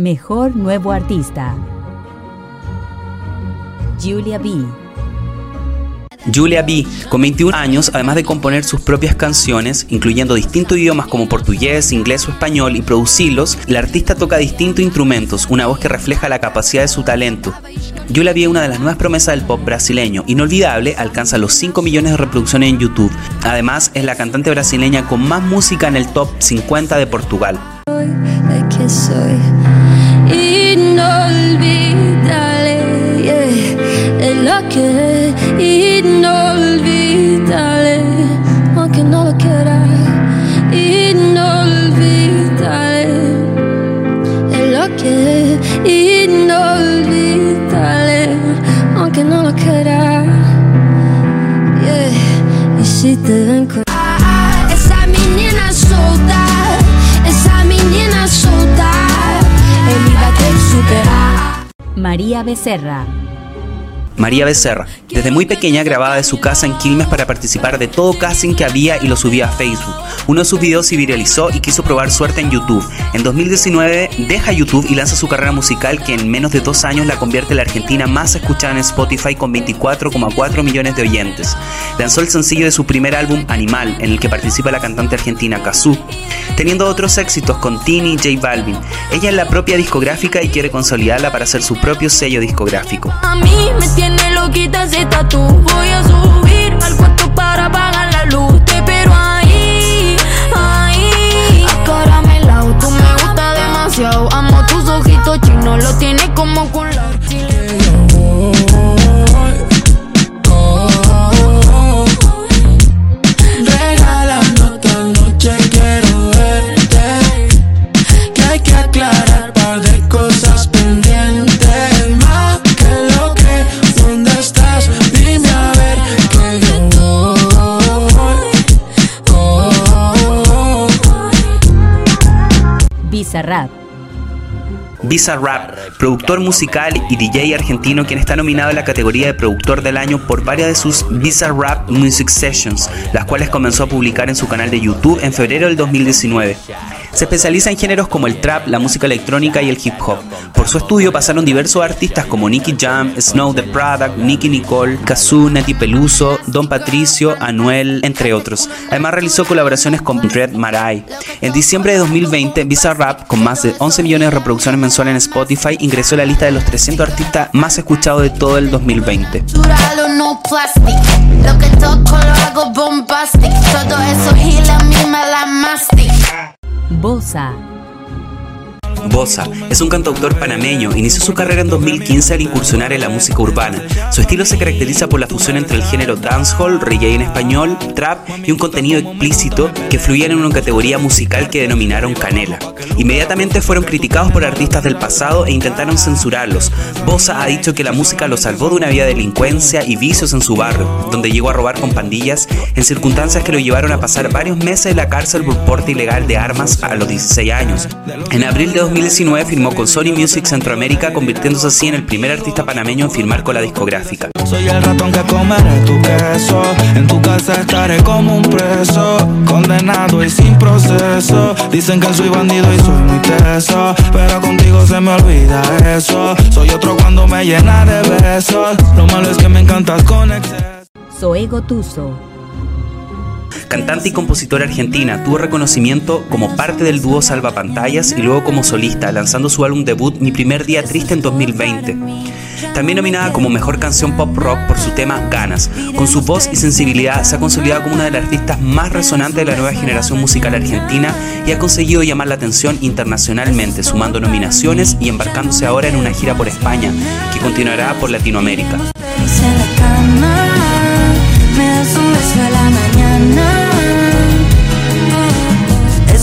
Mejor Nuevo Artista. Julia B. Julia B, con 21 años, además de componer sus propias canciones, incluyendo distintos idiomas como portugués, inglés o español, y producirlos, la artista toca distintos instrumentos, una voz que refleja la capacidad de su talento. Julia B es una de las nuevas promesas del pop brasileño, inolvidable, alcanza los 5 millones de reproducciones en YouTube. Además, es la cantante brasileña con más música en el top 50 de Portugal. Inolvidable, aunque no lo quiera, inolvidable, es lo que inolvidable, aunque no lo quiera, yeah. y si te María Becerra. María Becerra. Desde muy pequeña grababa de su casa en Quilmes para participar de todo casting que había y lo subía a Facebook. Uno de sus videos se viralizó y quiso probar suerte en YouTube. En 2019 deja YouTube y lanza su carrera musical que en menos de dos años la convierte en la argentina más escuchada en Spotify con 24,4 millones de oyentes. Lanzó el sencillo de su primer álbum Animal, en el que participa la cantante argentina Kazoo, teniendo otros éxitos con Tini y J Balvin. Ella es la propia discográfica y quiere consolidarla para hacer su propio sello discográfico. Tiene loquita ese tatu. Voy a subir al cuarto para apagar la luz. Te espero ahí, ahí. Acaramelao, tú me gusta demasiado. Amo tus ojitos chinos, lo tienes como con Bizarrap, productor musical y DJ argentino quien está nominado en la categoría de productor del año por varias de sus Bizarrap Music Sessions, las cuales comenzó a publicar en su canal de YouTube en febrero del 2019. Se especializa en géneros como el trap, la música electrónica y el hip hop. Por su estudio pasaron diversos artistas como Nicky Jam, Snow the Product, Nicky Nicole, Kazoo, Nati Peluso, Don Patricio, Anuel, entre otros. Además realizó colaboraciones con Red Marai. En diciembre de 2020, Bizarrap, con más de 11 millones de reproducciones mensuales en Spotify, ingresó a la lista de los 300 artistas más escuchados de todo el 2020. Duralo, no plastic. Lo que toco lo hago bombastic. Todo eso gila a mí me la mastic. Bosa. Bosa es un cantautor panameño. Inició su carrera en 2015 al incursionar en la música urbana. Su estilo se caracteriza por la fusión entre el género dancehall, reggae en español, trap y un contenido explícito que fluían en una categoría musical que denominaron canela. Inmediatamente fueron criticados por artistas del pasado e intentaron censurarlos. Bosa ha dicho que la música lo salvó de una vida de delincuencia y vicios en su barrio, donde llegó a robar con pandillas en circunstancias que lo llevaron a pasar varios meses en la cárcel por porte ilegal de armas a los 16 años. En abril de 2019 firmó con Sony Music Centroamérica, convirtiéndose así en el primer artista panameño en firmar con la discográfica. Soy el ratón que comeré tu queso. En tu casa estaré como un preso Condenado y sin proceso. Dicen que soy bandido y soy muy teso Pero contigo se me olvida eso. Soy otro cuando me llena de besos. Lo malo es que me encantas con exceso. Zoego Tuso. Cantante y compositora argentina, tuvo reconocimiento como parte del dúo Salva Pantallas y luego como solista, lanzando su álbum debut Mi primer día triste en 2020. También nominada como mejor canción pop rock por su tema Ganas. Con su voz y sensibilidad se ha consolidado como una de las artistas más resonantes de la nueva generación musical argentina y ha conseguido llamar la atención internacionalmente, sumando nominaciones y embarcándose ahora en una gira por España, que continuará por Latinoamérica.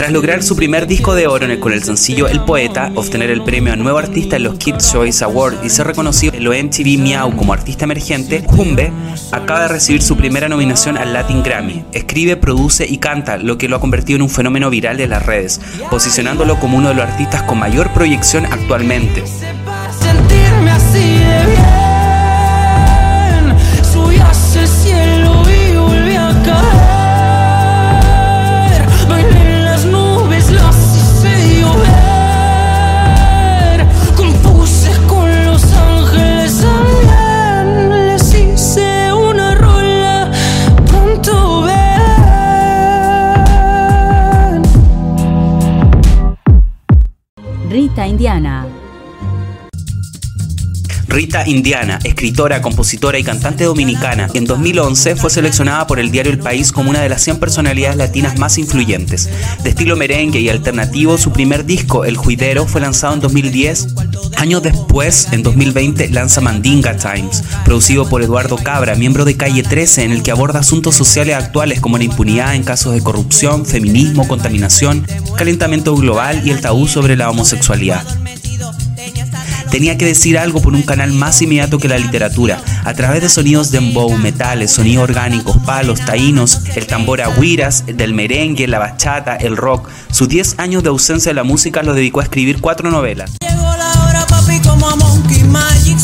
Tras lograr su primer disco de oro con el sencillo El Poeta, obtener el premio a Nuevo Artista en los Kids Choice Awards y ser reconocido en los MTV Meow como artista emergente, Jumbe acaba de recibir su primera nominación al Latin Grammy. Escribe, produce y canta, lo que lo ha convertido en un fenómeno viral de las redes, posicionándolo como uno de los artistas con mayor proyección actualmente. Rita Indiana. Rita Indiana, escritora, compositora y cantante dominicana, en 2011 fue seleccionada por el diario El País como una de las 100 personalidades latinas más influyentes. De estilo merengue y alternativo, su primer disco, El Juidero, fue lanzado en 2010. Años después, en 2020, lanza Mandinga Times, producido por Eduardo Cabra, miembro de Calle 13, en el que aborda asuntos sociales actuales como la impunidad en casos de corrupción, feminismo, contaminación, calentamiento global y el tabú sobre la homosexualidad. Tenía que decir algo por un canal más inmediato que la literatura, a través de sonidos de dembow, metales, sonidos orgánicos, palos, taínos, el tambor agüiras, del merengue, la bachata, el rock. Sus 10 años de ausencia de la música los dedicó a escribir cuatro novelas. Llegó la hora, papi, como a Monkey Magic.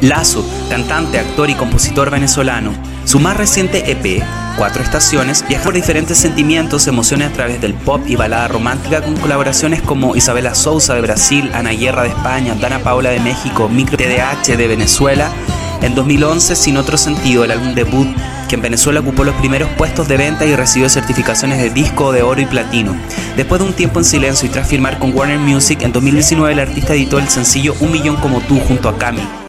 Lazo, cantante, actor y compositor venezolano. Su más reciente EP, Cuatro Estaciones, viaja por diferentes sentimientos, emociones a través del pop y balada romántica con colaboraciones como Isabela Souza de Brasil, Ana Guerra de España, Dana Paula de México, Micro TDH de Venezuela. En 2011, Sin Otro Sentido, el álbum debut, que en Venezuela ocupó los primeros puestos de venta y recibió certificaciones de disco de oro y platino. Después de un tiempo en silencio y tras firmar con Warner Music, en 2019 el artista editó el sencillo Un Millón Como Tú junto a Cami.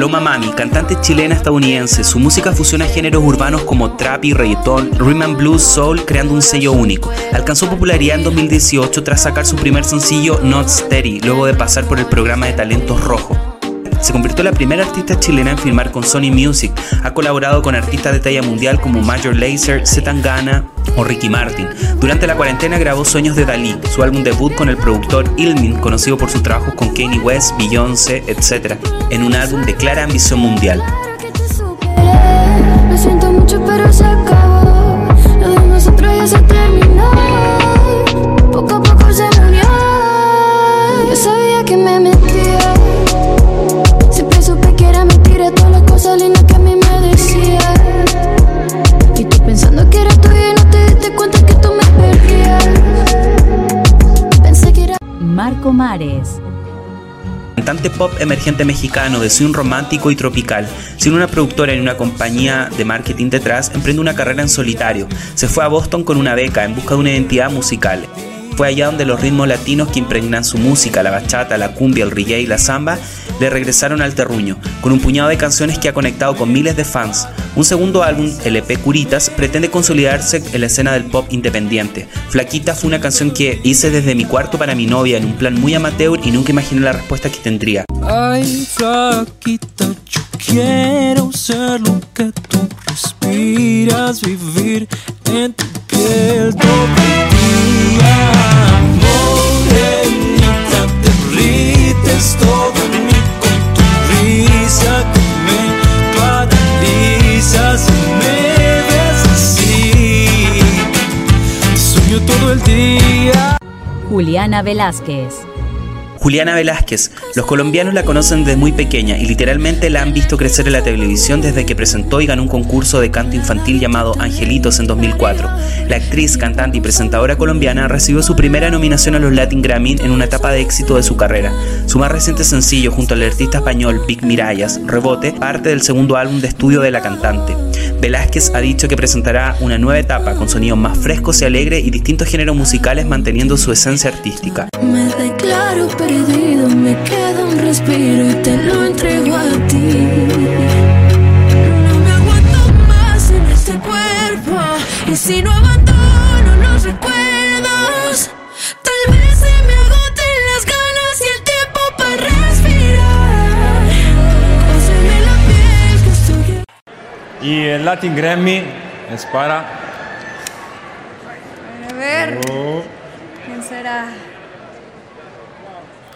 Paloma Mami, cantante chilena estadounidense, su música fusiona géneros urbanos como trap y reggaeton, rhythm and blues, soul, creando un sello único. Alcanzó popularidad en 2018 tras sacar su primer sencillo Not Steady, luego de pasar por el programa de talentos rojo. Se convirtió en la primera artista chilena en firmar con Sony Music. Ha colaborado con artistas de talla mundial como Major Lazer, Zetangana o Ricky Martin. Durante la cuarentena grabó Sueños de Dalí, su álbum debut con el productor Ilmin, conocido por sus trabajos con Kanye West, Beyoncé, etc., en un álbum de clara ambición mundial. Cantante pop emergente mexicano de swing romántico y tropical, sin una productora ni una compañía de marketing detrás, emprende una carrera en solitario. Se fue a Boston con una beca en busca de una identidad musical. Fue allá donde los ritmos latinos que impregnan su música, la bachata, la cumbia, el reggae y la samba, le regresaron al terruño, con un puñado de canciones que ha conectado con miles de fans. Un segundo álbum, el EP Curitas, pretende consolidarse en la escena del pop independiente. Flaquita fue una canción que hice desde mi cuarto para mi novia en un plan muy amateur y nunca imaginé la respuesta que tendría. Ay, flaquita, yo quiero ser lo que tú respiras, vivir en tu Juliana Velázquez. Juliana Velázquez. Los colombianos la conocen desde muy pequeña y literalmente la han visto crecer en la televisión desde que presentó y ganó un concurso de canto infantil llamado Angelitos en 2004. La actriz, cantante y presentadora colombiana recibió su primera nominación a los Latin Grammy en una etapa de éxito de su carrera. Su más reciente sencillo junto al artista español Big Mirallas, Rebote, parte del segundo álbum de estudio de la cantante. Velázquez ha dicho que presentará una nueva etapa con sonidos más frescos y alegres y distintos géneros musicales manteniendo su esencia artística. Me declaro perdido, me queda un respiro y te lo entrego a ti. No me aguanto más en este cuerpo y si no abandono los recuerdos, tal vez se me agoten las ganas y el tiempo para respirar. Cóseme la piel que estoy Y el Latin Grammy es para A ver. ¿Quién será?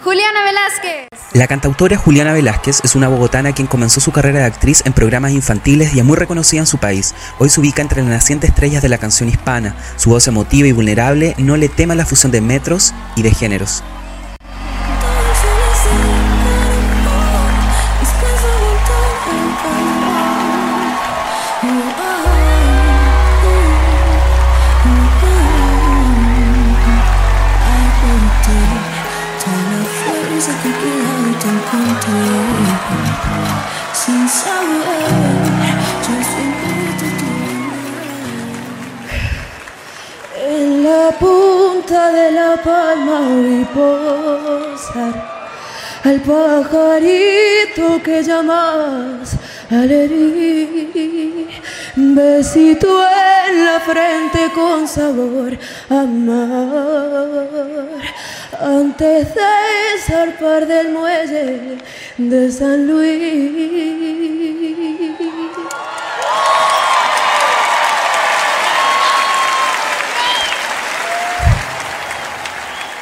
Juliana Velázquez. La cantautora Juliana Velázquez es una bogotana quien comenzó su carrera de actriz en programas infantiles y es muy reconocida en su país. Hoy se ubica entre las nacientes estrellas de la canción hispana. Su voz emotiva y vulnerable no le tema la fusión de metros y de géneros. Sin saber, yo siempre. En la punta de la palma vi posar al pajarito que llamas alegría. Besito en la frente con sabor a. Antes de zarpar del muelle de San Luis.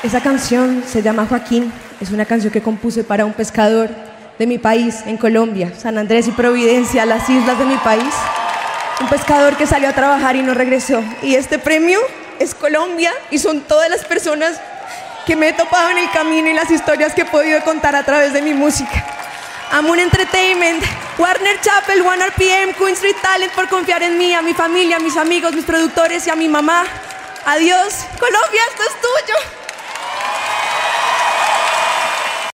Esa canción se llama Joaquín, es una canción que compuse para un pescador de mi país, en Colombia, San Andrés y Providencia, las islas de mi país. Un pescador que salió a trabajar y no regresó. Y este premio es Colombia y son todas las personas que me he topado en el camino y las historias que he podido contar a través de mi música. Amun Entertainment, Warner Chappell, One RPM, Queen Street Talent por confiar en mí, a mi familia, a mis amigos, mis productores y a mi mamá. Adiós, Colombia, esto es tuyo.